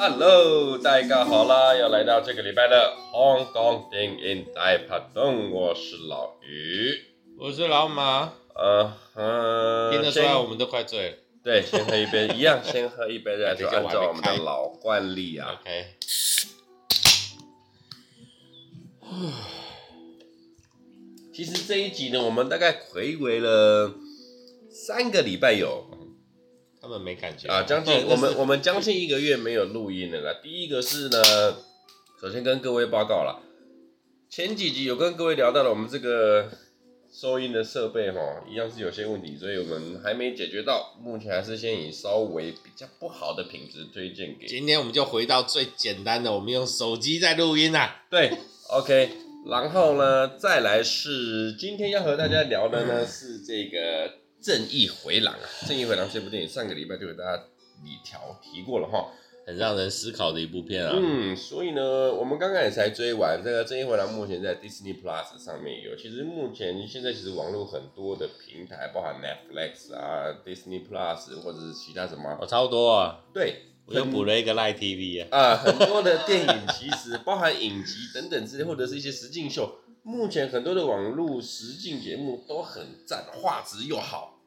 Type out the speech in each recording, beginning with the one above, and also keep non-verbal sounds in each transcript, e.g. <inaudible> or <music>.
Hello，大家好啦，又来到这个礼拜的香港电影大拍档，我是老于，我是老马，呃，嗯，听得出来我们都快醉了。对，先喝一杯，一样，先喝一杯再说，<laughs> 按照我们的老惯例啊。OK。其实这一集呢，我们大概回违了三个礼拜有。他们没感觉啊，将近我们我们将近一个月没有录音了啦。第一个是呢，首先跟各位报告了，前几集有跟各位聊到了我们这个收音的设备哈，一样是有些问题，所以我们还没解决到，目前还是先以稍微比较不好的品质推荐给。今天我们就回到最简单的，我们用手机在录音啊。对，OK，然后呢，再来是今天要和大家聊的呢是这个。正义回廊啊，正义回廊这部电影上个礼拜就给大家里条提过了哈，很让人思考的一部片啊。嗯，所以呢，我们刚刚也才追完这个正义回廊，目前在 Disney Plus 上面有。其实目前现在其实网络很多的平台，包含 Netflix 啊、Disney Plus 或者是其他什么，哦，超多啊。对，我又补了一个 Live TV 啊。啊，很多的电影其实 <laughs> 包含影集等等之类，或者是一些实境秀。目前很多的网络实境节目都很赞，画质又好，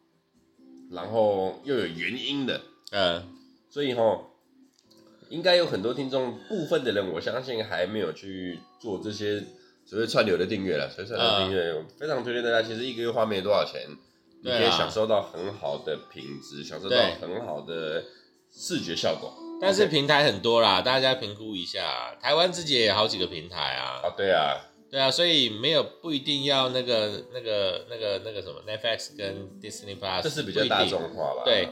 然后又有原因的，嗯，所以哈，应该有很多听众，部分的人我相信还没有去做这些所谓串流的订阅了，所以串流订阅，嗯、非常推荐大家。其实一个月花没多少钱，你可以享受到很好的品质，享受到很好的视觉效果。但是平台很多啦，大家评估一下，台湾自己也有好几个平台啊。啊，对啊。对啊，所以没有不一定要那个那个那个那个什么 Netflix 跟 Disney Plus，这是比较大众化了。对，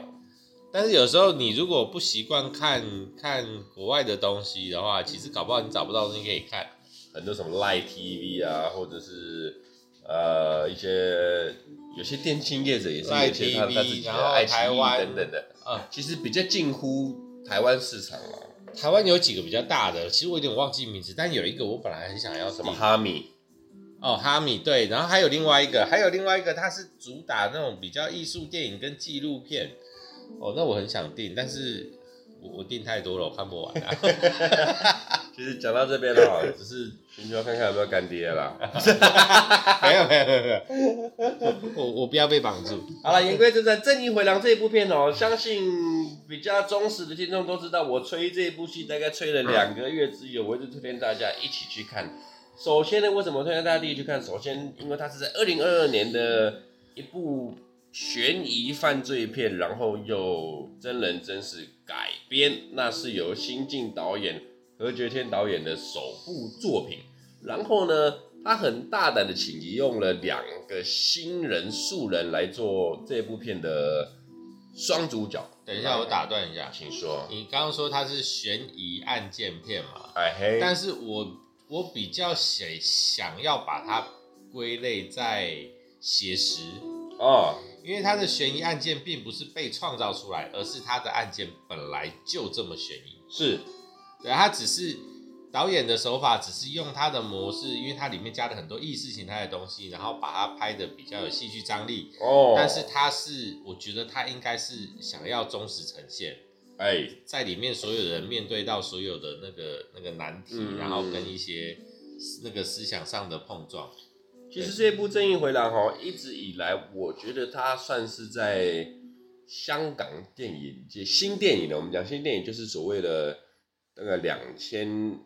但是有时候你如果不习惯看看国外的东西的话，其实搞不好你找不到东西可以看。很多什么 Live TV 啊，或者是呃一些有些电信业者也是有些他他自己的爱奇艺等等的，啊，其实比较近乎台湾市场了。台湾有几个比较大的，其实我有点忘记名字，但有一个我本来很想要什么哈米哦，哈米对，然后还有另外一个，还有另外一个，它是主打那种比较艺术电影跟纪录片。哦，那我很想订，但是我我订太多了，我看不完啊。<laughs> <laughs> 其实讲到这边了，只是寻求看看有没有干爹啦。<laughs> 没有没有没有没有，我我不要被绑住。好了，言归正传，《正义回廊》这一部片哦，相信比较忠实的听众都知道，我吹这一部戏大概吹了两个月之久，我一直推荐大家一起去看。首先呢，为什么推荐大家第一去看？首先，因为它是在二零二二年的一部悬疑犯罪片，然后又真人真事改编，那是由新晋导演。何爵天导演的首部作品，然后呢，他很大胆的请用了两个新人素人来做这部片的双主角。等一下，我打断一下，请说。你刚刚说它是悬疑案件片嘛？哎嘿。但是我我比较想想要把它归类在写实哦，因为它的悬疑案件并不是被创造出来，而是它的案件本来就这么悬疑。是。对，他只是导演的手法，只是用他的模式，因为它里面加了很多意识形态的东西，然后把它拍的比较有戏剧张力。哦，但是他是，我觉得他应该是想要忠实呈现。哎，在里面所有人面对到所有的那个那个难题，嗯、然后跟一些那个思想上的碰撞。其实这部《正义回廊》哦，一直以来，我觉得它算是在香港电影界新电影的。我们讲新电影，就是所谓的。那个两千，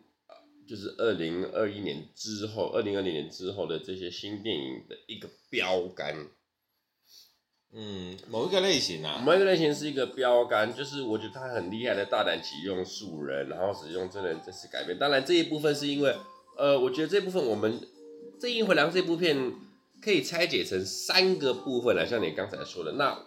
就是二零二一年之后，二零二零年之后的这些新电影的一个标杆。嗯，某一个类型啊，某一个类型是一个标杆，就是我觉得他很厉害的大胆启用素人，然后使用真人真实改编。当然这一部分是因为，呃，我觉得这部分我们《正义回廊》这部片可以拆解成三个部分来，像你刚才说的。那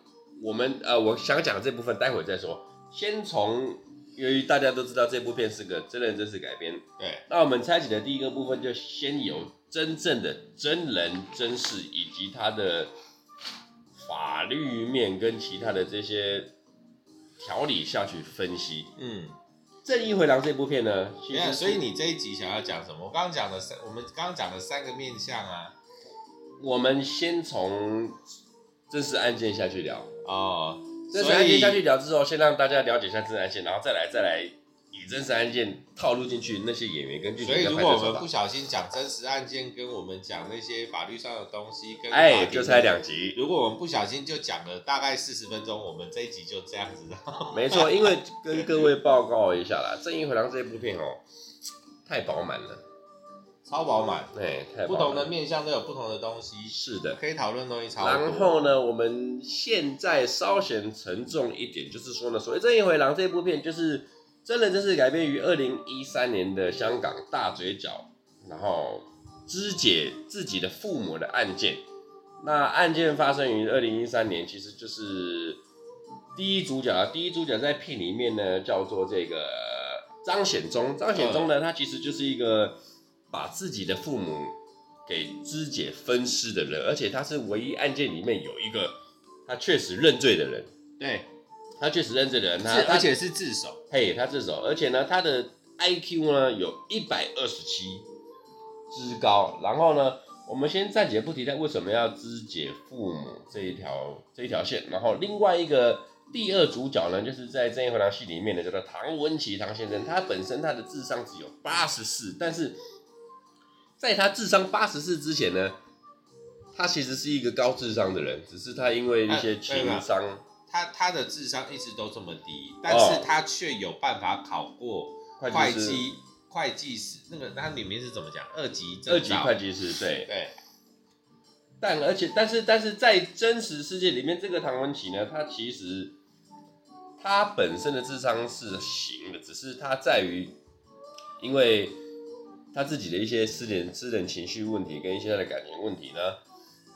我们呃，我想讲这部分待会再说，先从。由于大家都知道这部片是个真人真事改编，对，那我们拆解的第一个部分就先由真正的真人真事以及它的法律面跟其他的这些条理下去分析。嗯，正义回廊这部片呢，其实所以你这一集想要讲什么？我刚刚讲的三，我们刚刚讲的三个面向啊，我们先从真实案件下去聊哦。这案件下去聊之后，先让大家了解一下真案件，然后再来再来以真实案件套路进去，那些演员跟剧情。所以如果我们不小心讲真实案件，跟我们讲那些法律上的东西，跟哎，就才两集。如果我们不小心就讲了大概四十分钟，我们这一集就这样子。<laughs> 没错，因为跟各位报告一下啦，《正义回廊》这部片哦、喔，太饱满了。超饱满，对，不同的面向都有不同的东西，是的，可以讨论东西超多。然后呢，我们现在稍显沉重一点，就是说呢，所谓《这一回廊》这部片，就是真人真事改编于二零一三年的香港大嘴角，然后肢解自己的父母的案件。那案件发生于二零一三年，其实就是第一主角啊，第一主角在片里面呢，叫做这个张显忠。张显忠呢，他其实就是一个。把自己的父母给肢解分尸的人，而且他是唯一案件里面有一个他确实认罪的人。对，他确实认罪的人，他而且是自首。嘿，他自首，而且呢，他的 IQ 呢有一百二十七之高。然后呢，我们先暂且不提他为什么要肢解父母这一条这一条线。然后另外一个第二主角呢，就是在《正义回廊》戏里面的叫做唐文琪唐先生，他本身他的智商只有八十四，但是。在他智商八十四之前呢，他其实是一个高智商的人，只是他因为一些情商，啊、他他的智商一直都这么低，但是他却有办法考过会计会计师，那个他里面是怎么讲？二级二级会计师，对对。但而且但是但是在真实世界里面，这个唐文琪呢，他其实他本身的智商是行的，只是他在于因为。他自己的一些私人私人情绪问题跟一些他的感情问题呢，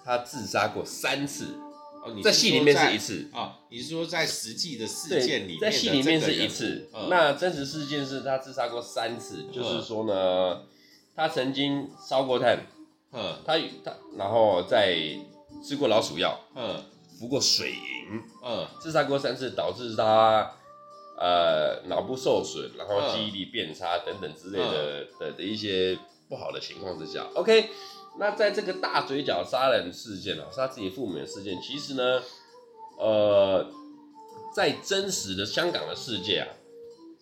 他自杀过三次。哦，你在戏里面是一次啊、哦？你是说在实际的事件里面，在戏里面是一次。嗯、那真实事件是他自杀过三次，嗯、就是说呢，他曾经烧过炭，嗯，他他然后再吃过老鼠药，嗯，服过水银，嗯，自杀过三次，导致他。呃，脑部受损，然后记忆力变差等等之类的、嗯、的的一些不好的情况之下，OK，那在这个大嘴角杀人事件啊，杀自己父母的事件，其实呢，呃，在真实的香港的世界啊，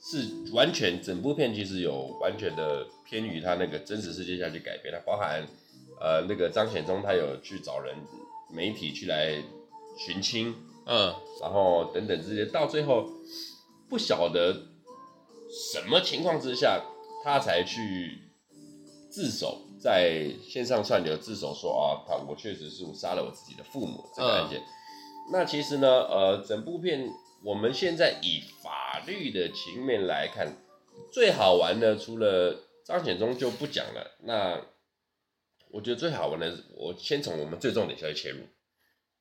是完全整部片其实有完全的偏于他那个真实世界下去改编，它包含呃那个张显忠他有去找人媒体去来寻亲，嗯，然后等等这些，到最后。不晓得什么情况之下，他才去自首，在线上串流自首说啊，他我确实是我杀了我自己的父母这个案件。嗯、那其实呢，呃，整部片我们现在以法律的情面来看，最好玩的除了张显忠就不讲了。那我觉得最好玩的，我先从我们最重点消息切入，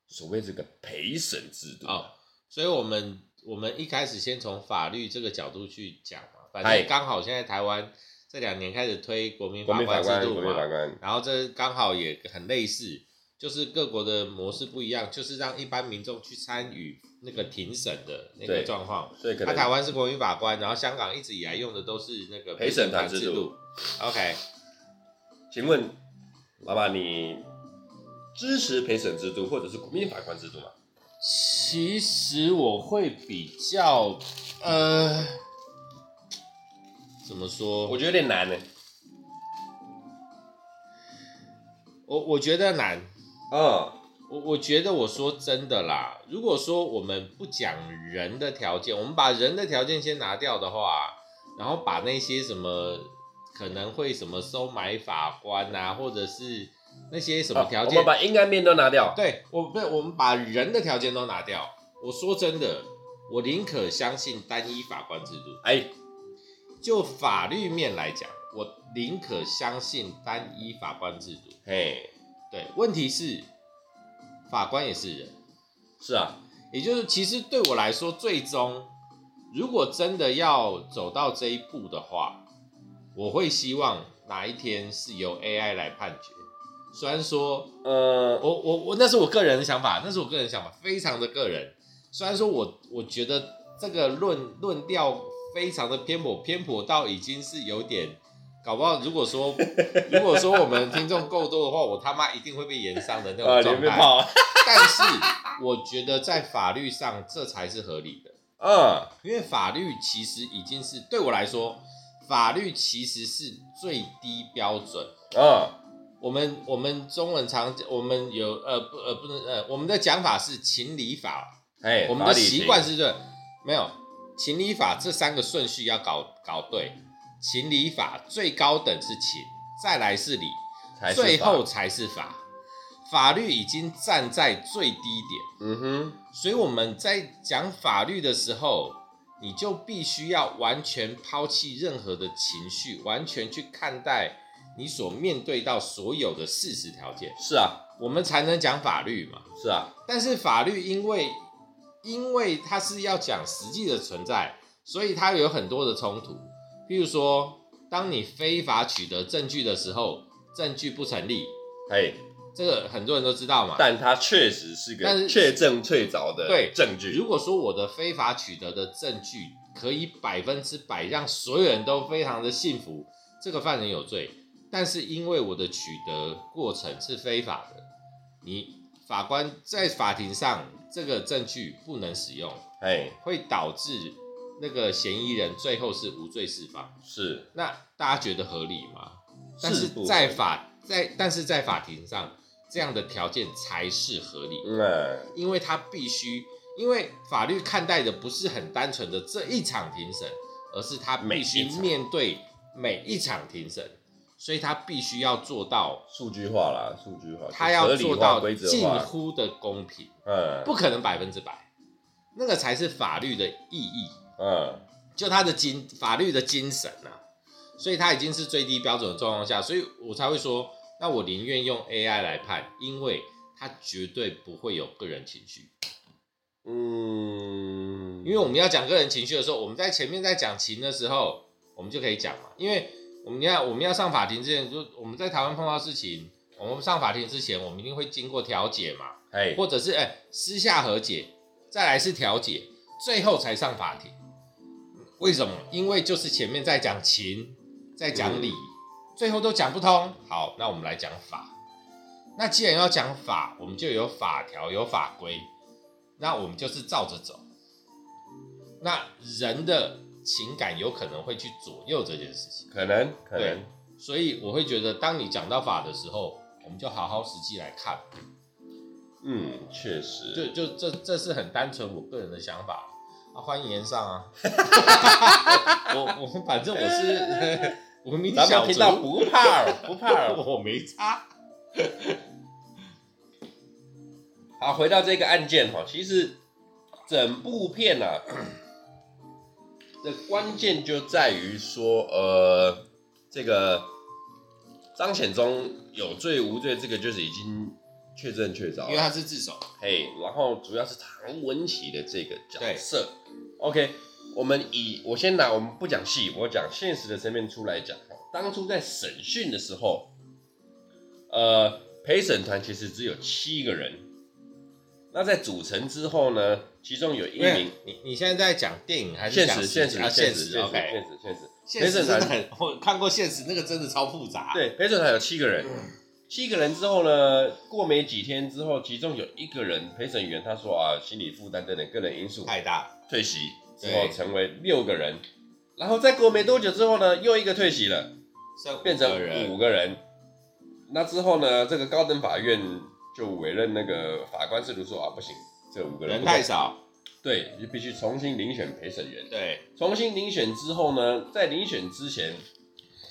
所谓这个陪审制度啊、哦，所以我们。我们一开始先从法律这个角度去讲嘛，反正刚好现在台湾这两年开始推国民法官制度嘛，然后这刚好也很类似，就是各国的模式不一样，就是让一般民众去参与那个庭审的那个状况。对，他台湾是国民法官，然后香港一直以来用的都是那个陪审团制度。制度 OK，请问老板，你支持陪审制度或者是国民法官制度吗？其实我会比较，呃，怎么说？我觉得有点难呢。我我觉得难。嗯，我我觉得我说真的啦，如果说我们不讲人的条件，我们把人的条件先拿掉的话，然后把那些什么可能会什么收买法官啊，或者是。那些什么条件？我们把阴暗面都拿掉。对，我不，我们把人的条件都拿掉。我说真的，我宁可相信单一法官制度。哎，就法律面来讲，我宁可相信单一法官制度。嘿，对，问题是法官也是人。是啊，也就是其实对我来说，最终如果真的要走到这一步的话，我会希望哪一天是由 AI 来判决。虽然说，呃，我我我那是我个人的想法，那是我个人的想法，非常的个人。虽然说我我觉得这个论论调非常的偏颇，偏颇到已经是有点搞不好。如果说如果说我们听众够多的话，我他妈一定会被延上的那种状态。<laughs> 但是我觉得在法律上这才是合理的。嗯，因为法律其实已经是对我来说，法律其实是最低标准。嗯，我们我们中文常我们有呃不呃不能呃我们的讲法是情理法，哎，我们的习惯是这，没有。情理法这三个顺序要搞搞对，情理法最高等是情，再来是理，最后才是法。法律已经站在最低点，嗯哼，所以我们在讲法律的时候，你就必须要完全抛弃任何的情绪，完全去看待你所面对到所有的事实条件。是啊，我们才能讲法律嘛。是啊，但是法律因为因为它是要讲实际的存在，所以它有很多的冲突。譬如说，当你非法取得证据的时候，证据不成立。嘿。这个很多人都知道嘛，但它确实是个确证确凿的对证据。如果说我的非法取得的证据可以百分之百让所有人都非常的信服，这个犯人有罪。但是因为我的取得过程是非法的，你法官在法庭上这个证据不能使用，哎，会导致那个嫌疑人最后是无罪释放。是，那大家觉得合理吗？但是在法在但是在法庭上。这样的条件才是合理，嗯，因为他必须，因为法律看待的不是很单纯的这一场庭审，而是他必须面对每一场庭审，所以他必须要做到数据化啦，数据化，他要做到近乎的公平，嗯，不可能百分之百，那个才是法律的意义，嗯，就他的精法律的精神啊，所以他已经是最低标准的状况下，所以我才会说。那我宁愿用 AI 来判，因为它绝对不会有个人情绪。嗯，因为我们要讲个人情绪的时候，我们在前面在讲情的时候，我们就可以讲嘛。因为我们要我们要上法庭之前，就我们在台湾碰到事情，我们上法庭之前，我们一定会经过调解嘛，哎，或者是哎私下和解，再来是调解，最后才上法庭。为什么？因为就是前面在讲情，在讲理。嗯最后都讲不通，好，那我们来讲法。那既然要讲法，我们就有法条、有法规，那我们就是照着走。那人的情感有可能会去左右这件事情，可能，可能。所以我会觉得，当你讲到法的时候，我们就好好实际来看。嗯，确实。就就这这是很单纯我个人的想法啊，欢迎炎上啊。<laughs> 我我反正我是。我们咱们听到不怕了，不怕了，<laughs> 我没差。好，回到这个案件哈，其实整部片啊的关键就在于说，呃，这个张显宗有罪无罪，这个就是已经确证确凿，因为他是自首。嘿，然后主要是唐文琪的这个角色，OK。我们以我先拿我们不讲戏，我讲现实的层面出来讲。当初在审讯的时候，呃，陪审团其实只有七个人。那在组成之后呢，其中有一名，你你现在在讲电影还是讲现实？现实，啊、现实，现实，现实，现实。陪审团很，我看过现实，那个真的超复杂。对，陪审团有七个人，七个人之后呢，过没几天之后，其中有一个人陪审员他说啊，心理负担等等个人因素太大，退席。之后成为六个人，然后再过没多久之后呢，又一个退席了，变成五个人。那之后呢，这个高等法院就委任那个法官制度说啊，不行，这五个人人太少，对，就必须重新遴选陪审员。对，重新遴选之后呢，在遴选之前，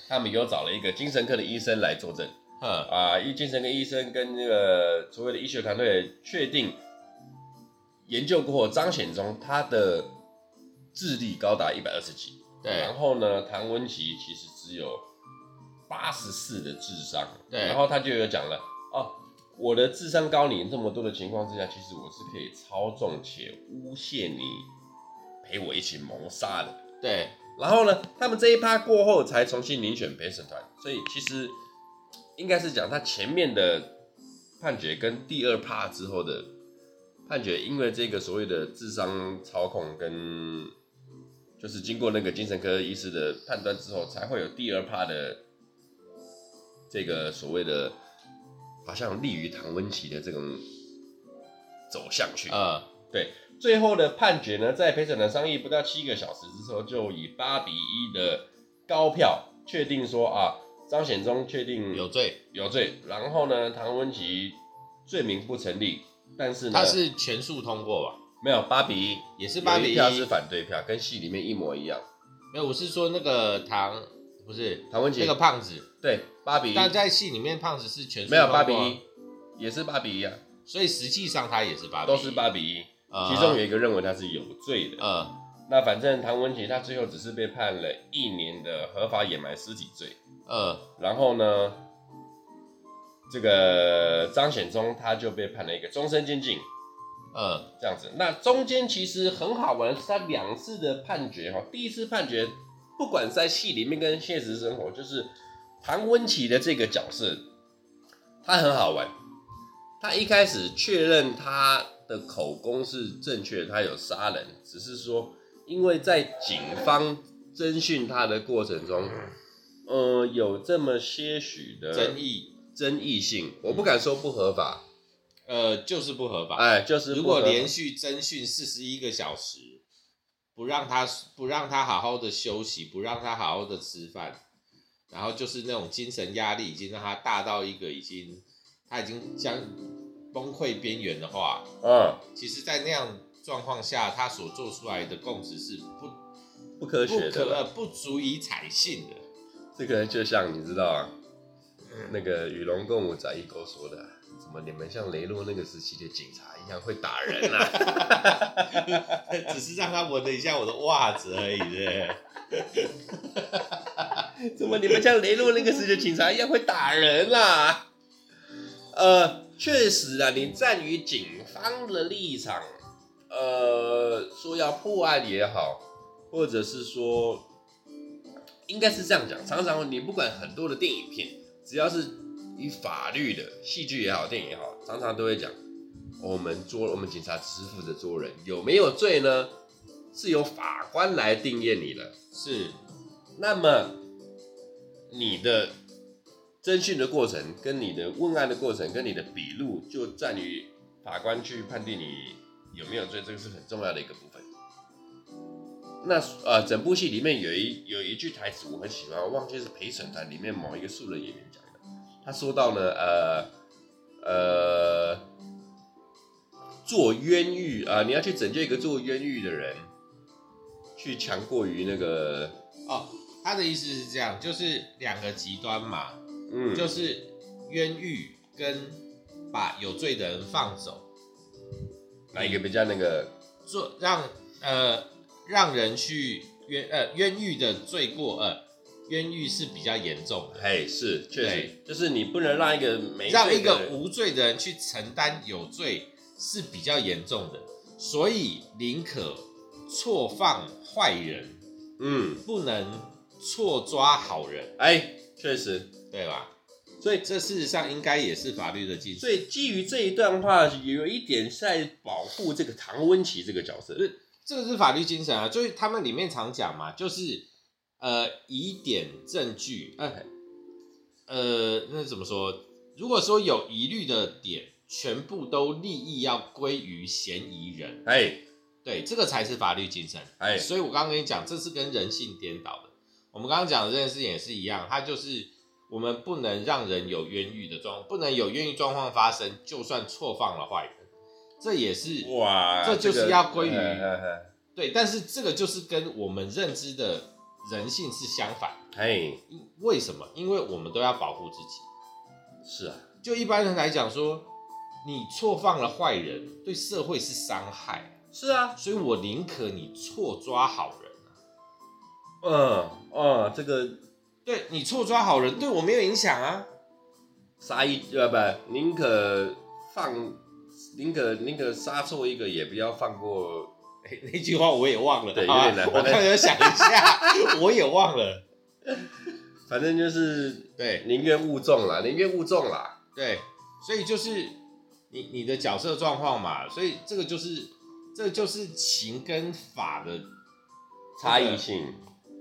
他们又找了一个精神科的医生来作证。嗯啊，一精神科医生跟那个所谓的医学团队确定研究过后，张显宗他的。智力高达一百二十几，对。然后呢，唐文琪其实只有八十四的智商，对。然后他就有讲了，哦，我的智商高你这么多的情况之下，其实我是可以操纵且诬陷你陪我一起谋杀的，对。然后呢，他们这一趴过后才重新遴选陪审团，所以其实应该是讲他前面的判决跟第二趴之后的判决，因为这个所谓的智商操控跟就是经过那个精神科医师的判断之后，才会有第二趴的这个所谓的，好像利于唐文琪的这种走向去。啊、uh.，对。最后的判决呢，在陪审团商议不到七个小时之后，就以八比一的高票确定说啊，张显忠确定有罪有罪。然后呢，唐文琪罪名不成立，但是呢，他是全数通过吧？没有八比一，也是八比一，票是反对票，跟戏里面一模一样。没有，我是说那个唐不是唐文琪那个胖子，对，八比一。但在戏里面胖子是全数没有八比一，也是八比一啊。所以实际上他也是八比一，都是八比一。其中有一个认为他是有罪的。嗯、呃，那反正唐文琪他最后只是被判了一年的合法掩埋尸体罪。呃，然后呢，这个张显忠他就被判了一个终身监禁。呃，这样子，那中间其实很好玩，是他两次的判决哈。第一次判决，不管在戏里面跟现实生活，就是唐温琪的这个角色，他很好玩。他一开始确认他的口供是正确，他有杀人，只是说因为在警方侦讯他的过程中，呃，有这么些许的争议争议性，我不敢说不合法。呃，就是不合法。哎，就是如果连续侦讯四十一个小时，不让他不让他好好的休息，不让他好好的吃饭，然后就是那种精神压力已经让他大到一个已经他已经将崩溃边缘的话，嗯，其实，在那样状况下，他所做出来的供词是不不科学的，不足以采信的。这个就像你知道啊，那个与龙共舞翟一沟说的。怎么你们像雷洛那个时期的警察一样会打人啊？<laughs> 只是让他闻了一下我的袜子而已，对。<laughs> <laughs> 怎么你们像雷洛那个时期警察一样会打人啊？呃，确实啊，你站于警方的立场，呃，说要破案也好，或者是说，应该是这样讲。常常你不管很多的电影片，只要是。以法律的戏剧也好，电影也好，常常都会讲，我们做我们警察只是负责做人，有没有罪呢？是由法官来定验你的。是，那么你的侦讯的过程，跟你的问案的过程，跟你的笔录，就在于法官去判定你有没有罪，这个是很重要的一个部分。那呃，整部戏里面有一有一句台词我很喜欢，我忘记是陪审团里面某一个素人演员讲的。他说到呢，呃，呃，做冤狱啊，你要去拯救一个做冤狱的人，去强过于那个哦，他的意思是这样，就是两个极端嘛，嗯，就是冤狱跟把有罪的人放走，哪一个比较那个？做让呃让人去冤呃冤狱的罪过呃。冤狱是比较严重的，嘿，是确实，就是你不能让一个没让一个无罪的人去承担有罪是比较严重的，所以宁可错放坏人，嗯，不能错抓好人，哎，确实，对吧？所以这事实上应该也是法律的基础。所以基于这一段话，有一点在保护这个唐温琪这个角色，这个是法律精神啊，就是他们里面常讲嘛，就是。呃，疑点证据，哎，呃，那怎么说？如果说有疑虑的点，全部都利益要归于嫌疑人，哎，对，这个才是法律精神，哎，所以我刚刚跟你讲，这是跟人性颠倒的。我们刚刚讲的这件事情也是一样，它就是我们不能让人有冤狱的状，不能有冤狱状况发生，就算错放了坏人，这也是哇，这就是要归于、这个、对，但是这个就是跟我们认知的。人性是相反，哎，为什么？因为我们都要保护自己。是啊，就一般人来讲说，你错放了坏人，对社会是伤害。是啊，所以我宁可你错抓好人啊。嗯嗯，这个对你错抓好人，对我没有影响啊。杀一呃不，宁可放，宁可宁可杀错一个，也不要放过。那句话我也忘了，对，有点难。<laughs> 我刚才想一下，我也忘了。反正就是对，宁愿勿重啦，宁愿勿重啦。对，所以就是你你的角色状况嘛，所以这个就是这个、就是情跟法的差异性，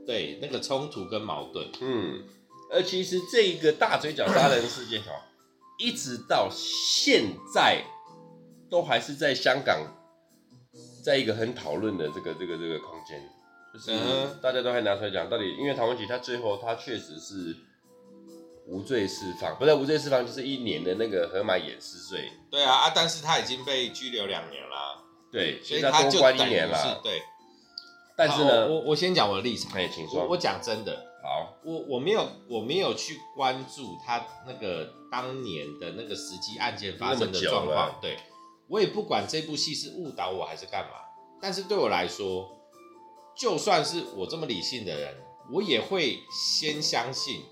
对，那个冲突跟矛盾。嗯，而其实这一个大嘴角杀人事件哦，一直到现在都还是在香港。在一个很讨论的这个这个这个空间，就是大家都还拿出来讲，到底因为唐文琪他最后他确实是无罪释放，不是无罪释放，就是一年的那个河马掩尸罪。对啊啊，但是他已经被拘留两年了，对，所以他就关一年了，对。但是呢，我我先讲我的立场，哎，请说。我我讲真的，好，我我没有我没有去关注他那个当年的那个实际案件发生的状况，对，我也不管这部戏是误导我还是干嘛。但是对我来说，就算是我这么理性的人，我也会先相信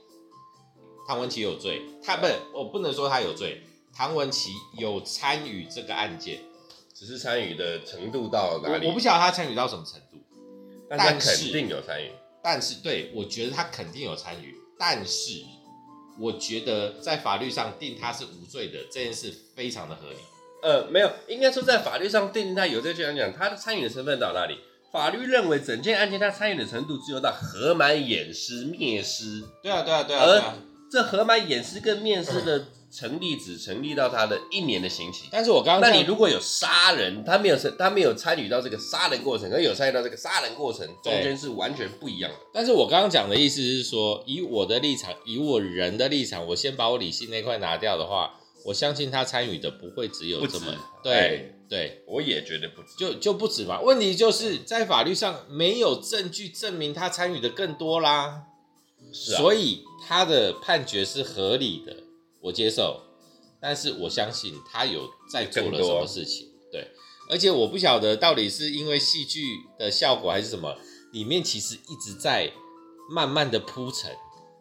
唐文琪有罪。他不，我不能说他有罪，唐文琪有参与这个案件，只是参与的程度到哪里？我，我不晓得他参与到什么程度。但他肯定有参与，但是对，我觉得他肯定有参与，但是我觉得在法律上定他是无罪的这件事非常的合理。呃，没有，应该说在法律上定他有罪，就讲讲他的参与的成分到哪里？法律认为整件案件他参与的程度只有到合买掩尸灭尸。对啊，对啊，对啊。而这合买掩尸跟灭尸的。成立只成立到他的一年的刑期，但是我刚刚，那你如果有杀人，他没有他没有参与到这个杀人过程，而有参与到这个杀人过程，中间是完全不一样的。但是我刚刚讲的意思是说，以我的立场，以我人的立场，我先把我理性那块拿掉的话，我相信他参与的不会只有这么，对、欸、对，我也觉得不止，就就不止嘛。问题就是在法律上没有证据证明他参与的更多啦，是啊，所以他的判决是合理的。我接受，但是我相信他有在做了什么事情，对，而且我不晓得到底是因为戏剧的效果还是什么，里面其实一直在慢慢的铺陈，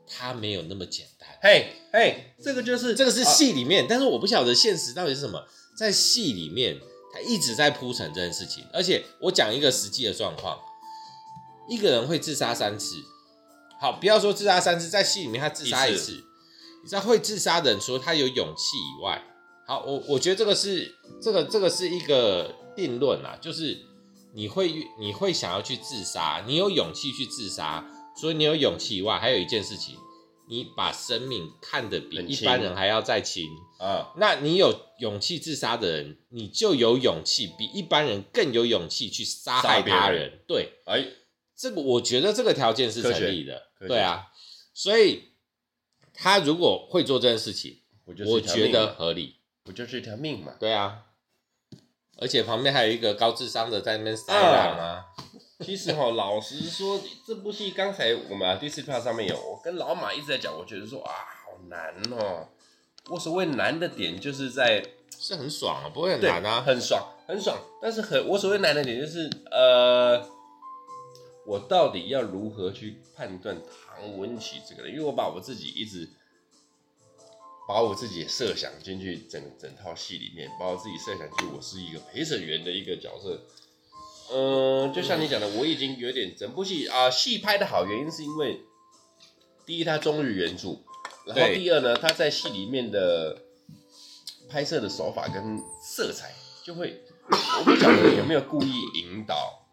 他没有那么简单。嘿，嘿，这个就是这个是戏里面，啊，但是我不晓得现实到底是什么，在戏里面他一直在铺陈这件事情，而且我讲一个实际的状况，一个人会自杀三次，好，不要说自杀三次，在戏里面他自杀一次。你知道会自杀的人，除了他有勇气以外，好，我我觉得这个是这个这个是一个定论啦，就是你会你会想要去自杀，你有勇气去自杀，所以你有勇气以外，还有一件事情，你把生命看得比一般人还要再轻啊，那你有勇气自杀的人，你就有勇气比一般人更有勇气去杀害他人，对，哎，这个我觉得这个条件是成立的，对啊，所以。他如果会做这件事情，我觉得合理，不就是一条命嘛？对啊，而且旁边还有一个高智商的在那边塞狼啊。其实哈，老实说，这部戏刚才我们第四票上面有，我跟老马一直在讲，我觉得说啊，好难哦。我所谓难的点就是在是很爽啊，不会很难啊，很爽，很爽。但是很我所谓难的点就是呃，我到底要如何去判断？唐文琪这个人，因为我把我自己一直把我自己设想进去整整套戏里面，把我自己设想进去，我是一个陪审员的一个角色。嗯，就像你讲的，我已经有点整部戏啊，戏拍的好，原因是因为第一，他忠于原著，然后第二呢，他在戏里面的拍摄的手法跟色彩就会，我不晓得有没有故意引导，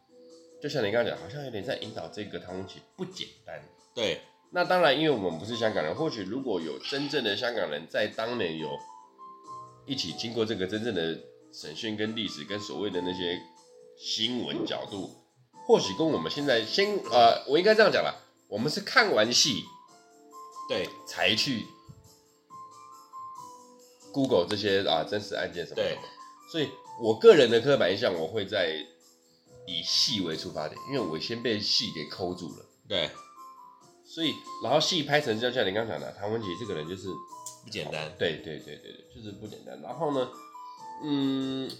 就像你刚刚讲，好像有点在引导这个唐文琪不简单。对，那当然，因为我们不是香港人，或许如果有真正的香港人在当年有一起经过这个真正的审讯跟历史跟所谓的那些新闻角度，或许跟我们现在先呃，我应该这样讲啦，我们是看完戏，对，才去 Google 这些啊真实案件什么的，对，所以我个人的刻板印象，我会在以戏为出发点，因为我先被戏给抠住了，对。所以，然后戏拍成就像你刚讲的，唐文琪这个人就是不简单。对对对对对，就是不简单。然后呢，嗯，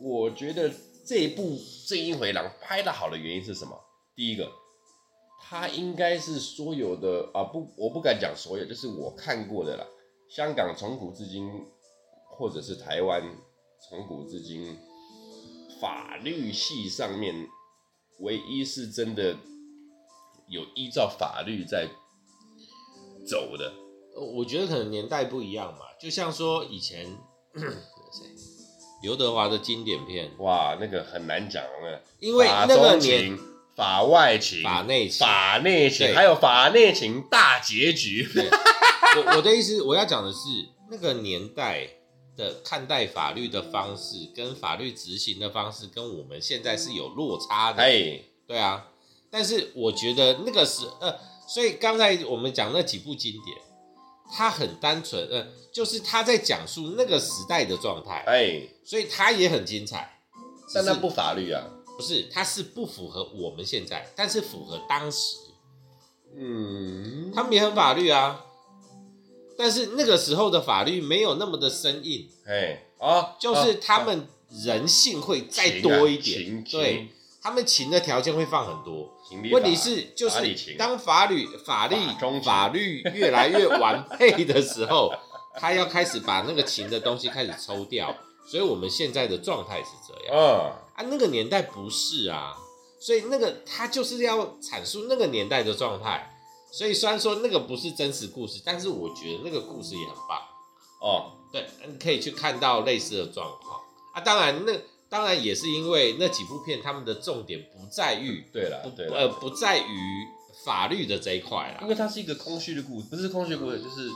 我觉得这一部《正义回廊》拍的好的原因是什么？第一个，他应该是所有的啊不，我不敢讲所有，就是我看过的啦。香港从古至今，或者是台湾从古至今，法律系上面唯一是真的。有依照法律在走的，我觉得可能年代不一样嘛，就像说以前 <clears throat> 刘德华的经典片，哇，那个很难讲了，因为那个年法外情、法内情、法内情，还有法内情大结局。<laughs> 我我的意思，我要讲的是那个年代的看待法律的方式，跟法律执行的方式，跟我们现在是有落差的。哎，对啊。但是我觉得那个是呃，所以刚才我们讲那几部经典，它很单纯，呃，就是他在讲述那个时代的状态，哎，所以它也很精彩。但那不法律啊，不是，它是不符合我们现在，但是符合当时。嗯，他们也很法律啊，但是那个时候的法律没有那么的生硬，哎，啊，就是他们人性会再多一点，对，他们情的条件会放很多。问题是，就是当法律法律法律越来越完备的时候，<laughs> 他要开始把那个情的东西开始抽掉，所以我们现在的状态是这样。嗯，啊，那个年代不是啊，所以那个他就是要阐述那个年代的状态。所以虽然说那个不是真实故事，但是我觉得那个故事也很棒。哦，对，你可以去看到类似的状况啊。当然那。当然也是因为那几部片，他们的重点不在于，对了，对了，呃，不在于法律的这一块啦，因为它是一个空虚的故事，不是空虚故事，就是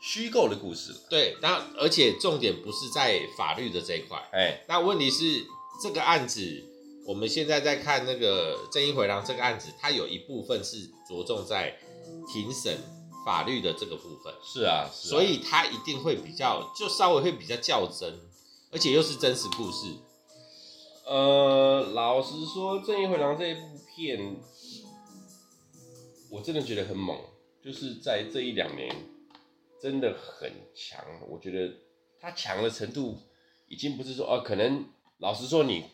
虚构的故事。对，当然，而且重点不是在法律的这一块。哎，那问题是这个案子，我们现在在看那个正义回廊这个案子，它有一部分是着重在庭审法律的这个部分。是啊，是啊，所以它一定会比较，就稍微会比较较真，而且又是真实故事。呃，老实说，《正义回廊》这一部片，我真的觉得很猛，就是在这一两年，真的很强。我觉得它强的程度，已经不是说哦、可能老实说，你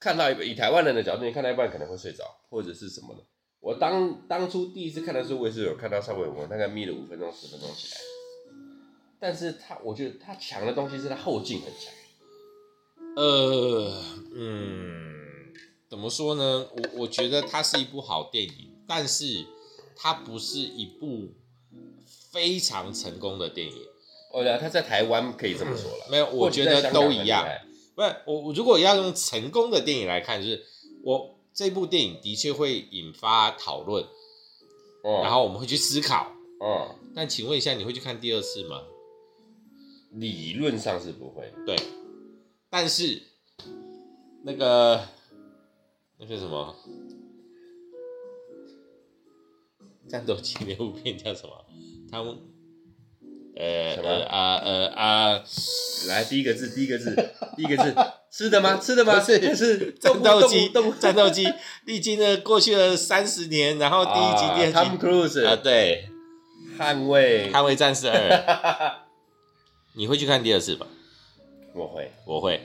看到一以台湾人的角度，你看到一半可能会睡着，或者是什么的。我当当初第一次看的时候，我也是有看到稍微我大概眯了五分钟、十分钟起来。但是他，我觉得他强的东西是他后劲很强。呃，嗯，么说呢？我我觉得它是一部好电影，但是它不是一部非常成功的电影。哦，对啊，它在台湾可以这么说了。没有，我觉得都一样。不是，我我如果要用成功的电影来看，就是我这部电影的确会引发讨论，哦，然后我们会去思考，哦。但请问一下，你会去看第二次吗？理论上是不会。对。但是，那个那个什么？战斗机那部片叫什么？他们呃呃啊呃啊，来第一个字，第一个字，第一个字，吃的吗？<laughs> 吃的吗？是是战斗机，战斗机历经了过去了三十年，然后第一集、第二集，Tom Cruise 啊，对，捍卫。捍卫战士二，<laughs> 你会去看第二次吧？我会，我会，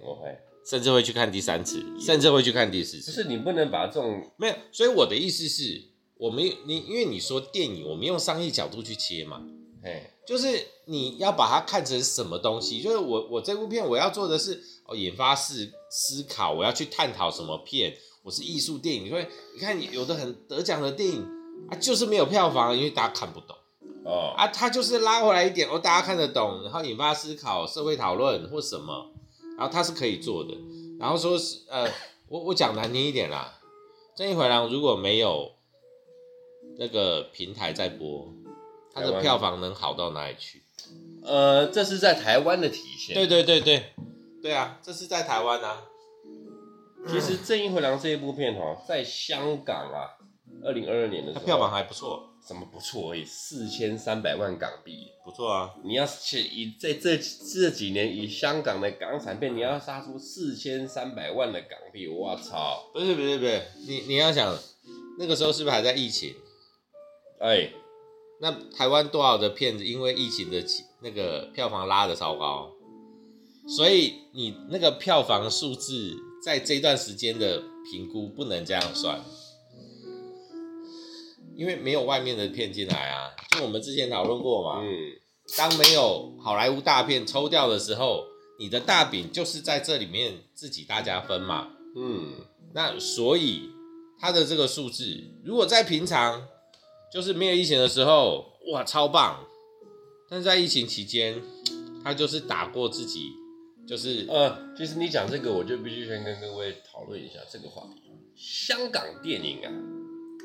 我会，甚至会去看第三次，甚至会去看第四次。不是你不能把这种没有，所以我的意思是，我们你因为你说电影，我们用商业角度去切嘛，哎，就是你要把它看成什么东西？就是我我这部片我要做的是哦，引发式思考，我要去探讨什么片？我是艺术电影，所以你看有的很得奖的电影啊，就是没有票房，因为大家看不懂。哦啊，他就是拉回来一点，哦，大家看得懂，然后引发思考、社会讨论或什么，然后他是可以做的。然后说是呃，我我讲难听一点啦，《正义回廊》如果没有那个平台在播，它的票房能好到哪里去？呃，这是在台湾的体现。对对对对，对啊，这是在台湾啊。其实《正义回廊》这一部片哦，在香港啊，二零二二年的时候，它票房还不错。怎么不错而已？四千三百万港币，不错啊！你要去以在这这几年以香港的港产片，你要杀出四千三百万的港币，我操！不是不是不是，你你要想那个时候是不是还在疫情？哎、欸，那台湾多少的片子因为疫情的那个票房拉的超高，所以你那个票房数字在这段时间的评估不能这样算。因为没有外面的片进来啊，就我们之前讨论过嘛。嗯，当没有好莱坞大片抽掉的时候，你的大饼就是在这里面自己大家分嘛。嗯，那所以它的这个数字，如果在平常就是没有疫情的时候，哇，超棒。但是在疫情期间，它就是打过自己，就是呃，其实你讲这个，我就必须先跟各位讨论一下这个话题。香港电影啊。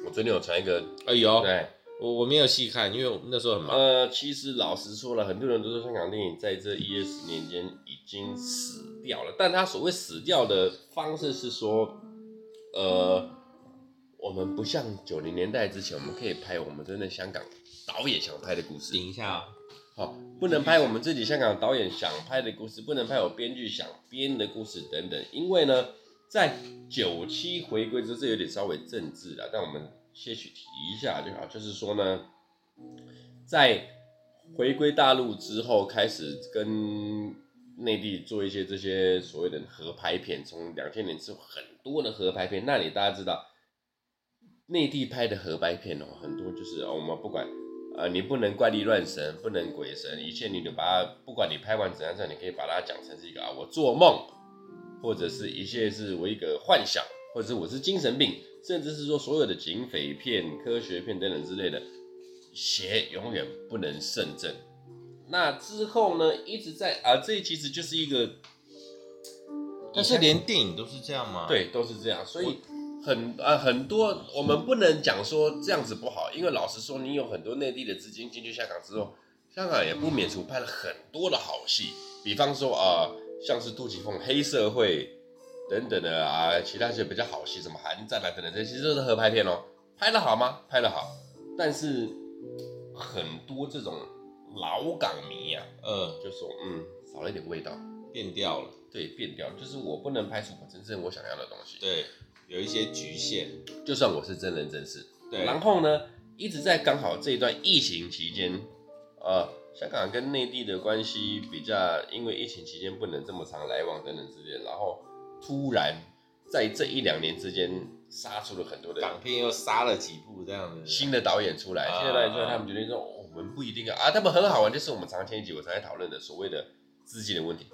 我昨天有传一个，哎呦，对，我我没有细看，因为我那时候很忙。呃，其实老实说了，很多人都说香港电影在这一二十年间已经死掉了，但他所谓死掉的方式是说，呃，我们不像九零年代之前，我们可以拍我们真的香港导演想拍的故事。等一下啊、哦。好，不能拍我们自己香港导演想拍的故事，不能拍我编剧想编的故事等等。因为呢，在九七回归之后，这有点稍微政治了，但我们些许提一下就好。就是说呢，在回归大陆之后，开始跟内地做一些这些所谓的合拍片。从两千年之后，很多的合拍片，那里大家知道，内地拍的合拍片哦，很多就是我们不管。呃，你不能怪力乱神，不能鬼神，一切你都把它，不管你拍完怎样怎样，你可以把它讲成是一个啊，我做梦，或者是一切是我一个幻想，或者是我是精神病，甚至是说所有的警匪片、科学片等等之类的，邪永远不能胜正。那之后呢，一直在啊，这其实就是一个，但是连电影都是这样吗？对，都是这样，所以。很啊，很多我们不能讲说这样子不好，因为老实说，你有很多内地的资金进去香港之后，香港也不免除拍了很多的好戏，比方说啊，像是杜琪峰《黑社会》等等的啊，其他些比较好戏，什么《寒战》啊等等，这些其实都是合拍片哦，拍得好吗？拍得好，但是很多这种老港迷啊，呃，就说嗯，少了一点味道，变调了，对，变调，就是我不能拍出我真正我想要的东西，对。有一些局限，就算我是真人真事，对。然后呢，一直在刚好这一段疫情期间，呃，香港跟内地的关系比较，因为疫情期间不能这么常来往等等之类，然后突然在这一两年之间杀出了很多的港片，又杀了几部这样的新的导演出来，新的导演出来，他们决定说，我们不一定要啊，他们很好玩，就是我们常前几集我常在讨论的所谓的资金的问题。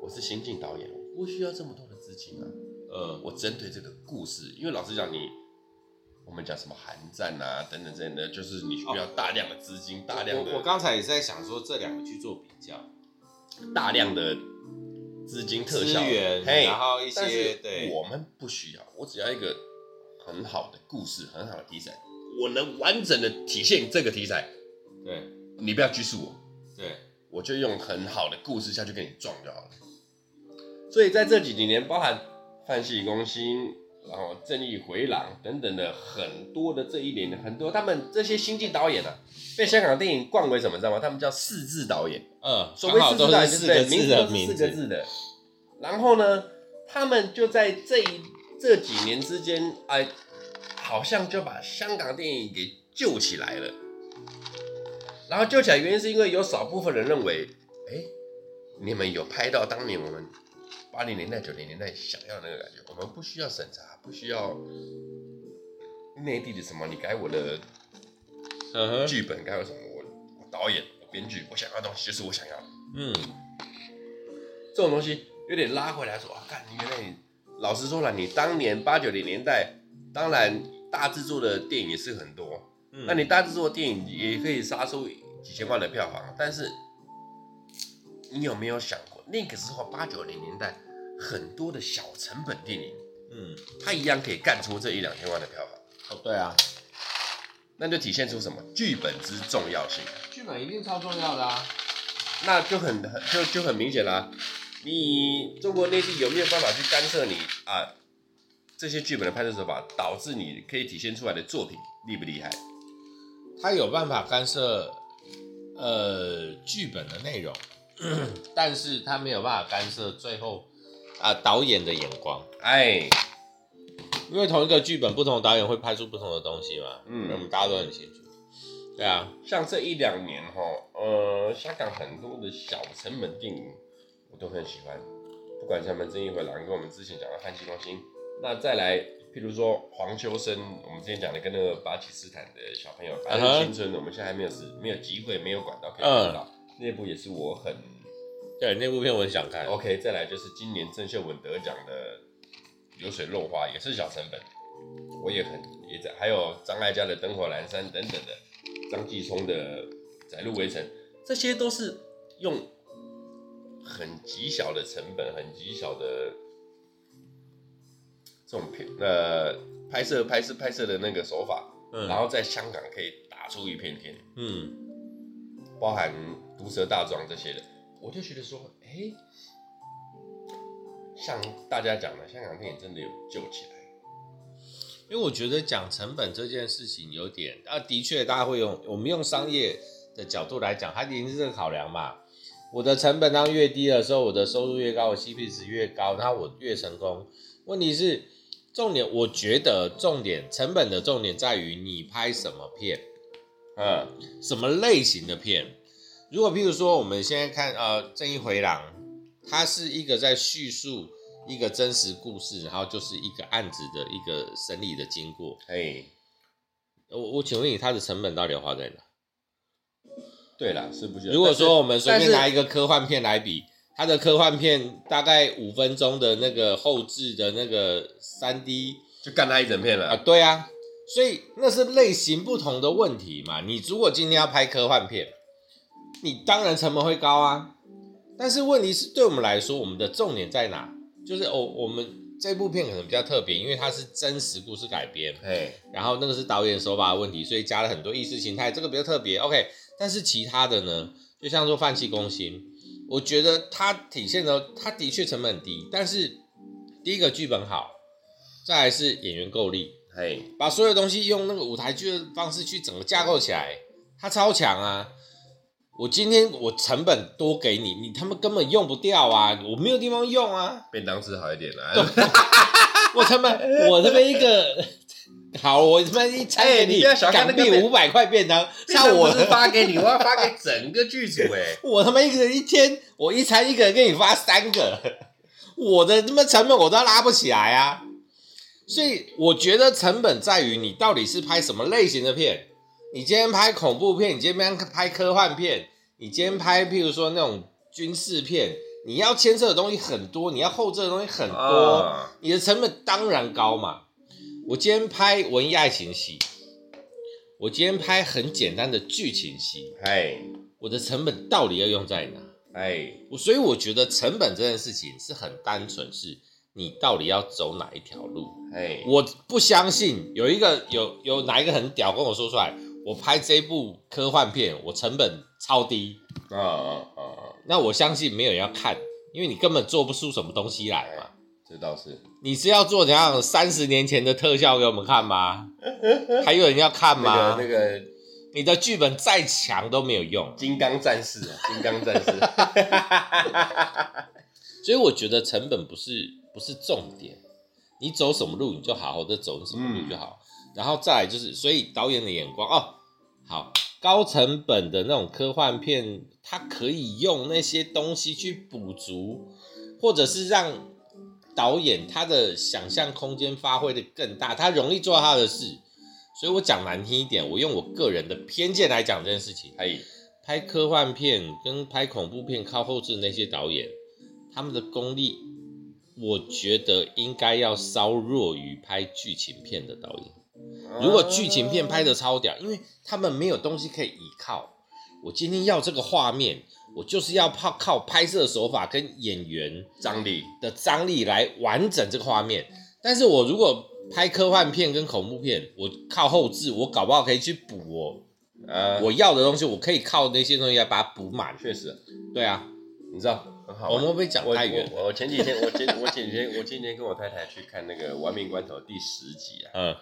我是新晋导演，我不需要这么多的资金啊。呃，我针对这个故事，因为老实讲，你我们讲什么寒战啊等等等等，就是你需要大量的资金，哦、大量的。我刚才也在想说，这两个去做比较，大量的资金特效源，嘿然后一些对，我们不需要，我只要一个很好的故事，很好的题材，我能完整的体现这个题材。对，你不要拘束我，对，我就用很好的故事下去跟你撞就好了。所以在这几几年，包含。饭戏攻心，然后正义回廊等等的很多的这一年，很多他们这些新晋导演啊，被香港电影冠为什么知道吗？他们叫四字导演。嗯，所谓四字导演四个字的名字，四个字的。然后呢，他们就在这一这几年之间，哎，好像就把香港电影给救起来了。然后救起来原因是因为有少部分人认为，哎，你们有拍到当年我们。八零年代、九零年代想要的那个感觉，我们不需要审查，不需要内地的什么，你改我的剧本，改我什么，我我导演、我编剧，我想要的东西就是我想要的。嗯，这种东西有点拉回来说啊，看你原来你老实说了，你当年八九零年代，当然大制作的电影也是很多，嗯，那你大制作的电影也可以杀出几千万的票房，但是你有没有想过，那个时候八九零年代？很多的小成本电影，嗯，它一样可以干出这一两千万的票房。哦，对啊，那就体现出什么？剧本之重要性。剧本一定超重要的啊，那就很很就就很明显啦。你中国内地有没有办法去干涉你啊？这些剧本的拍摄手法，导致你可以体现出来的作品厉不厉害？他有办法干涉呃剧本的内容，但是他没有办法干涉最后。啊，导演的眼光，哎，因为同一个剧本，不同的导演会拍出不同的东西嘛。嗯，我们大家都很清楚。对啊，像这一两年哈，呃，香港很多的小成本电影我都很喜欢，不管是他们《正义回廊》跟我们之前讲的《汉戏攻心》，那再来，譬如说黄秋生，我们之前讲的跟那个巴基斯坦的小朋友《白日青春》，我们现在还没有时没有机会没有管道可以看到，嗯、那部也是我很。对，那部片我很想看。OK，再来就是今年郑秀文得奖的《流水落花》，也是小成本，我也很也在。还有张艾嘉的《灯火阑珊》等等的，张继聪的《窄路围城》，这些都是用很极小的成本、很极小的这种片呃拍摄、拍摄、拍摄的那个手法，嗯，然后在香港可以打打出一片天。嗯，包含毒蛇大庄这些的，我就觉得说，哎、像大家讲的，香港电影真的有救起来。因为我觉得讲成本这件事情有点啊，的确大家会用我们用商业的角度来讲，它一定是这个考量嘛。我的成本当越低的时候，我的收入越高，我 CP 值越高，那我越成功。问题是重点，我觉得重点成本的重点在于你拍什么片，嗯，什么类型的片。如果譬如说我们现在看呃《正义回廊》，它是一个在叙述一个真实故事，然后就是一个案子的一个审理的经过。哎，我我请问你，它的成本到底要花在哪？对啦，是不是？如果说我们随便拿一个科幻片来比，它的科幻片大概五分钟的那个后置的那个三 D 就干它一整片了啊？对啊，所以那是类型不同的问题嘛。你如果今天要拍科幻片，你当然成本会高啊。但是问题是对我们来说，我们的重点在哪？就是哦，我们。这部片可能比较特别，因为它是真实故事改编，嘿，然后那个是导演手法的问题，所以加了很多意识形态，这个比较特别。OK，但是其他的呢，就像说《饭气攻心》，我觉得它体现的，它的确成本很低，但是第一个剧本好，再来是演员够力，嘿，把所有东西用那个舞台剧的方式去整个架构起来，它超强啊！我今天我成本多给你，你他妈根本用不掉啊！我没有地方用啊。便当吃好一点啦。<laughs> 我成本，我这边一个 <laughs> 好，我他妈一餐给你，港币五百块便当，像我是发给你，我要发给整个剧组哎。<laughs> 我他妈一个人一天，我一餐一个人给你发三个，我的他妈成本我都要拉不起来啊！所以我觉得成本在于你到底是拍什么类型的片。你今天拍恐怖片，你今天拍科幻片，你今天拍譬如说那种军事片，你要牵涉的东西很多，你要后置的东西很多，啊、你的成本当然高嘛。我今天拍文艺爱情戏，我今天拍很简单的剧情戏，哎，我的成本到底要用在哪？哎，我所以我觉得成本这件事情是很单纯，是你到底要走哪一条路？哎，我不相信有一个有有哪一个很屌跟我说出来。我拍这部科幻片，我成本超低啊啊啊！那我相信没有人要看，因为你根本做不出什么东西来嘛。这倒是。你是要做怎样三十年前的特效给我们看吗？还有人要看吗？那个，那个、你的剧本再强都没有用。金刚战士啊，金刚战士。<laughs> 所以我觉得成本不是不是重点，你走什么路你就好好的走什么路就好。嗯、然后再来就是，所以导演的眼光哦。好，高成本的那种科幻片，它可以用那些东西去补足，或者是让导演他的想象空间发挥的更大，他容易做他的事。所以我讲难听一点，我用我个人的偏见来讲这件事情。哎，拍科幻片跟拍恐怖片靠后置那些导演，他们的功力，我觉得应该要稍弱于拍剧情片的导演。如果剧情片拍的超屌，因为他们没有东西可以依靠。我今天要这个画面，我就是要靠靠拍摄手法跟演员张力的张力来完整这个画面。但是我如果拍科幻片跟恐怖片，我靠后置，我搞不好可以去补哦呃我要的东西，我可以靠那些东西来把它补满。确实，对啊，你知道很好。我们会不会讲太远？我前几天，我前我前几天我今天跟我太太去看那个《亡命关头》第十集啊。嗯。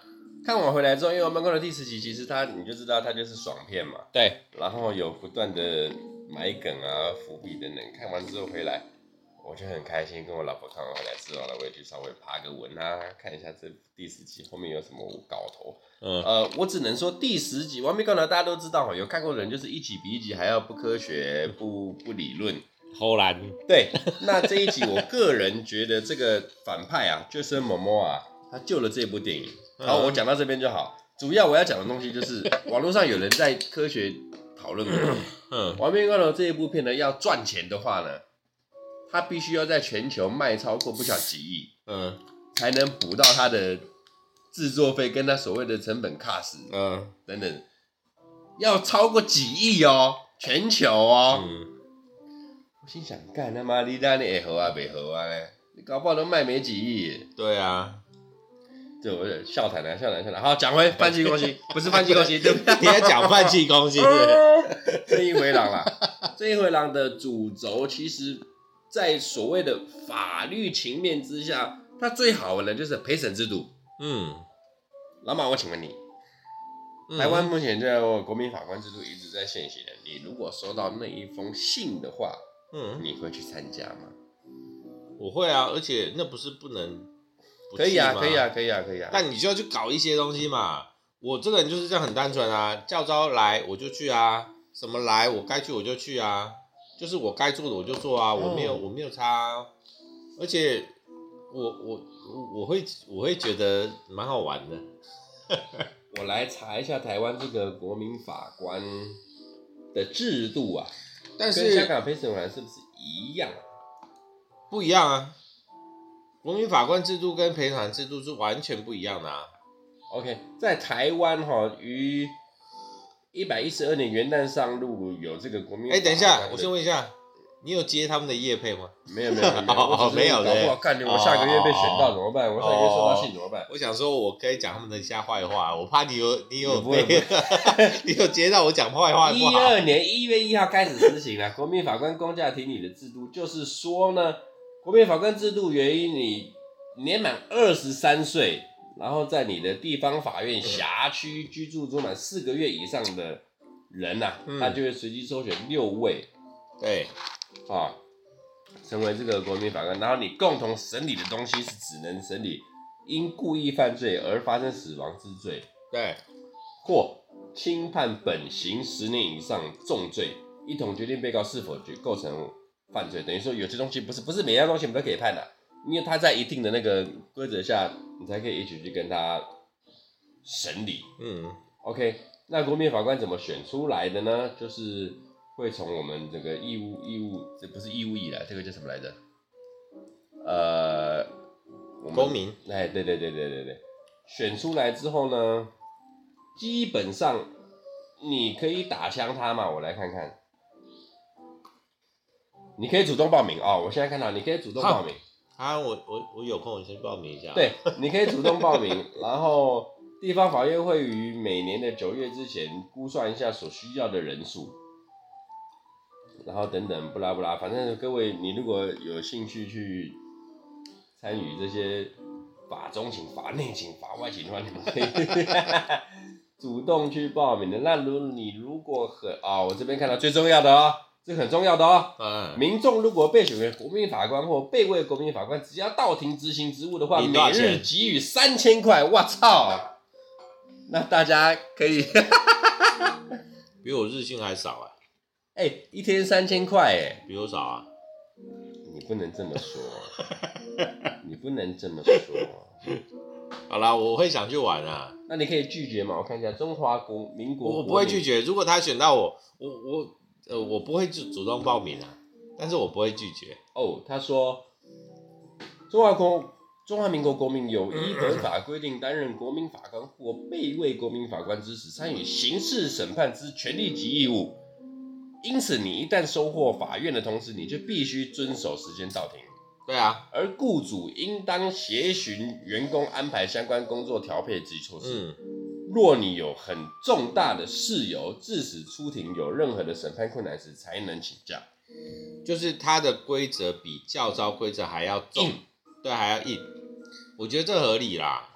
看完回来之后，因为《玩命关头》第十集，其实它你就知道它就是爽片嘛。对。然后有不断的埋梗啊、伏笔等等。看完之后回来，我就很开心，跟我老婆看完回来之后呢，我也去稍微爬个文啊，看一下这第十集后面有什么搞头。嗯。呃，我只能说第十集《玩命关头》大家都知道，有看过的人就是一集比一集还要不科学、不不理论。偷懒。对。那这一集，我个人觉得这个反派啊，Jason Momoa 啊，他救了这部电影。好，我讲到这边就好。主要我要讲的东西就是，<laughs> 网络上有人在科学讨论过，嗯，《玩命关头》这一部片呢，要赚钱的话呢，它必须要在全球卖超过不小几亿，嗯，才能补到它的制作费跟它所谓的成本卡死，嗯，等等，要超过几亿哦，全球哦。嗯，我心想，干他妈你那你会好啊，没好啊嘞？你搞不好都卖没几亿。对啊。对，我笑谈啊，笑谈，笑谈。好，讲回饭气攻心，<laughs> 不是饭气攻心，<laughs> 对不对？你在讲饭气攻心，这一回廊啦，这一回廊的主轴，其实，在所谓的法律情面之下，它最好玩的就是陪审制度。嗯，老马，我请问你，台湾目前在国民法官制度一直在现行的，你如果收到那一封信的话，嗯，你会去参加吗？我会啊，而且那不是不能。可以啊，可以啊，可以啊，可以啊。但你就要去搞一些东西嘛。我这个人就是这样，很单纯啊。教招来我就去啊，什么来我该去我就去啊。就是我该做的我就做啊，我没有我没有差啊。而且我我我会我会觉得蛮好玩的。<laughs> 我来查一下台湾这个国民法官的制度啊，但是跟香港陪审团是不是一样？不一样啊。国民法官制度跟陪审制度是完全不一样的啊。OK，在台湾哈，于一百一十二年元旦上路有这个国民。哎，等一下，我先问一下，你有接他们的业配吗？没有没有没有，没有 <laughs> 的。我看我下个月被选到怎么办？我下个月收到信怎么办？我想说，我可以讲他们的一下坏话，我怕你有你有被 <laughs> 你有接到我讲坏话。一二年一月一号开始实行了国民法官公假庭理的制度，就是说呢。国民法官制度源于，你年满二十三岁，然后在你的地方法院辖区居住足满四个月以上的人呐、啊，嗯、他就会随机抽选六位，对，啊，成为这个国民法官。然后你共同审理的东西是只能审理因故意犯罪而发生死亡之罪，对，或轻判本刑十年以上重罪，一同决定被告是否决构成。犯罪等于说有些东西不是不是每样东西我们都可以判的，因为他在一定的那个规则下，你才可以一起去跟他审理。嗯，OK，那国民法官怎么选出来的呢？就是会从我们这个义务义务，这不是义务役了，这个叫什么来着？呃，公民。哎，对对对对对对，选出来之后呢，基本上你可以打枪他嘛，我来看看。你可以主动报名哦，我现在看到你可以主动报名。啊，我我我有空我先报名一下。对，你可以主动报名，然后地方法院会于每年的九月之前估算一下所需要的人数，然后等等不拉不拉，反正各位你如果有兴趣去参与这些法中情、法内情、法外情的话，你们可以 <laughs> 主动去报名的。那如你如果很啊、哦，我这边看到最重要的哦。这很重要的哦。嗯，民众如果被选为国民法官或被位国民法官，只要到庭执行职务的话，每日给予三千块。我操！那大家可以，<laughs> 比我日薪还少啊！<laughs> 哎，一天三千块，哎，比我少啊！你不能这么说，<laughs> 你不能这么说。好啦，我会想去玩啊。那你可以拒绝嘛？我看一下中华国民国，我不会拒绝。如果他选到我，我我。呃，我不会主主动报名啊，但是我不会拒绝哦。他说，中华公中华民国国民有依本法规定担任国民法官或备位国民法官之时，参与刑事审判之权利及义务。因此，你一旦收获法院的同时，你就必须遵守时间到庭。对啊，而雇主应当协寻员工安排相关工作调配及措施。嗯若你有很重大的事由，致使出庭有任何的审判困难时，才能请假。就是它的规则比教招规则还要重，硬对，还要硬。我觉得这合理啦，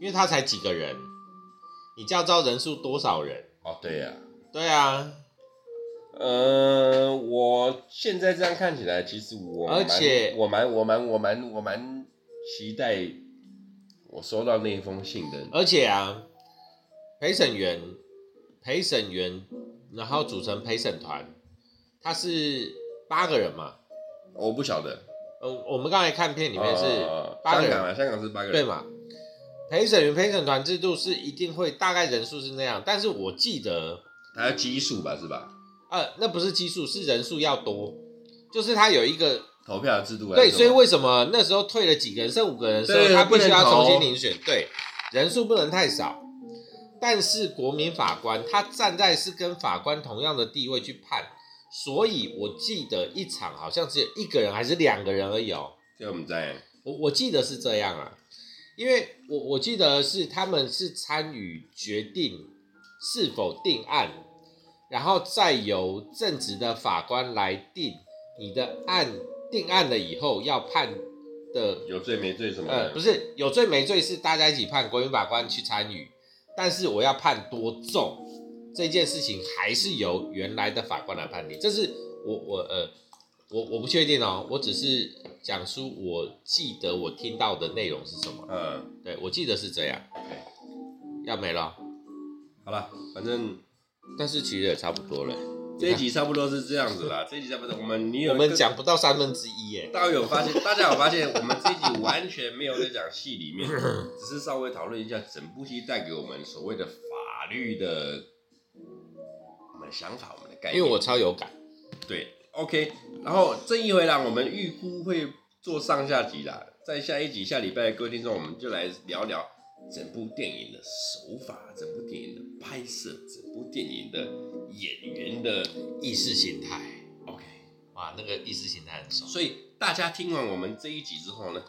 因为他才几个人，你教招人数多少人？哦，对呀、啊，对啊。呃，我现在这样看起来，其实我而且我蛮我蛮我蛮我蛮期待我收到那一封信的，而且啊。陪审员，陪审员，然后组成陪审团，他是八个人嘛？我不晓得。呃，我们刚才看片里面是八个人，香港啊，香港是八个人，对嘛？陪审员陪审团制度是一定会大概人数是那样，但是我记得还要基数吧，是吧？呃，那不是基数，是人数要多，就是他有一个投票的制度。对，所以为什么那时候退了几个人，剩五个人的时候，他必须要重新遴选？对，人数不能太少。但是国民法官他站在是跟法官同样的地位去判，所以我记得一场好像只有一个人还是两个人而已哦。就我们在，我我记得是这样啊。因为我我记得是他们是参与决定是否定案，然后再由正直的法官来定你的案，定案了以后要判的有罪没罪什么的？呃，不是有罪没罪是大家一起判，国民法官去参与，但是我要判多重这件事情还是由原来的法官来判定，这是我我呃我我不确定哦，我只是讲出我记得我听到的内容是什么，嗯，对我记得是这样，要没了，好了，反正但是其实也差不多了。这一集差不多是这样子啦，这一集差不多，我们你有我们讲不到三分之一耶。大家有发现？大家有发现？我们这一集完全没有在讲戏里面，<laughs> 只是稍微讨论一下整部戏带给我们所谓的法律的我们的想法、我们的概念。因为我超有感。对，OK。然后正义回廊我们预估会做上下集啦，在下一集下礼拜各位听众，我们就来聊聊整部电影的手法，整部电影的拍摄，整部电影的。演员的意识形态，OK，哇，那个意识形态很熟。所以大家听完我们这一集之后呢，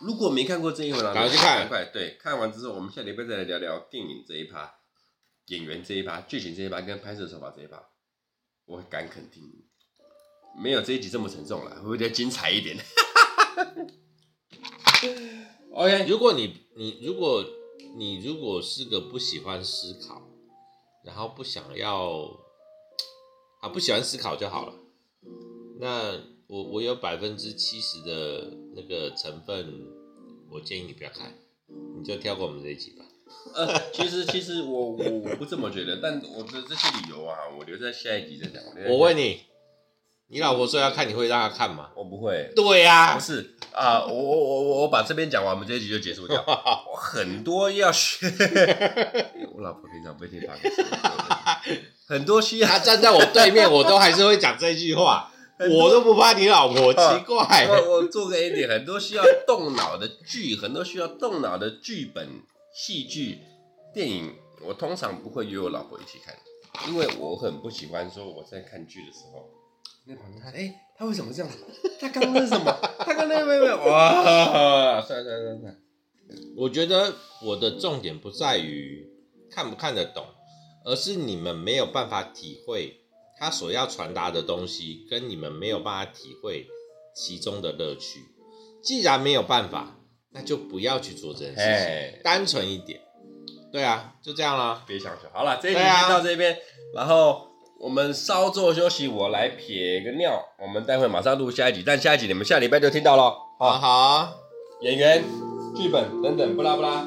如果没看过《这一回廊》，赶快去看，赶快对，看完之后，我们下礼拜再来聊聊电影这一趴，演员这一趴，剧情这一趴，跟拍摄手法这一趴。我敢肯定，没有这一集这么沉重了，会不会再精彩一点？OK，<laughs> 如果你你如果你如果是个不喜欢思考，然后不想要。啊，不喜欢思考就好了。那我我有百分之七十的那个成分，我建议你不要看，你就跳过我们这一集吧。呃，其实其实我我我不这么觉得，但我的这些理由啊，我留在下一集再讲。我问你，你老婆说要看，你会让她看吗？我不会。对呀、啊，不是啊，我我我我我把这边讲完，我们这一集就结束掉。<laughs> 我很多要学，<laughs> 我老婆平常不会听他很多需要她站在我对面，我都还是会讲这句话。<laughs> 我都不怕你老婆，奇怪。我我做个 ending，很多需要动脑的剧，很多需要动脑的剧本、戏剧、电影，我通常不会约我老婆一起看，因为我很不喜欢说我在看剧的时候，那旁边他哎，他为什么这样子？他刚刚那是什么？<laughs> 他刚刚有没有哇！算了算了算，我觉得我的重点不在于看不看得懂。而是你们没有办法体会他所要传达的东西，跟你们没有办法体会其中的乐趣。既然没有办法，那就不要去做这件事情单纯一点。对啊，就这样了。别想说，好了，这一集就到这边，啊、然后我们稍作休息，我来撇个尿，我们待会马上录下一集，但下一集你们下礼拜就听到了。好好，演员、剧本等等，不拉不拉。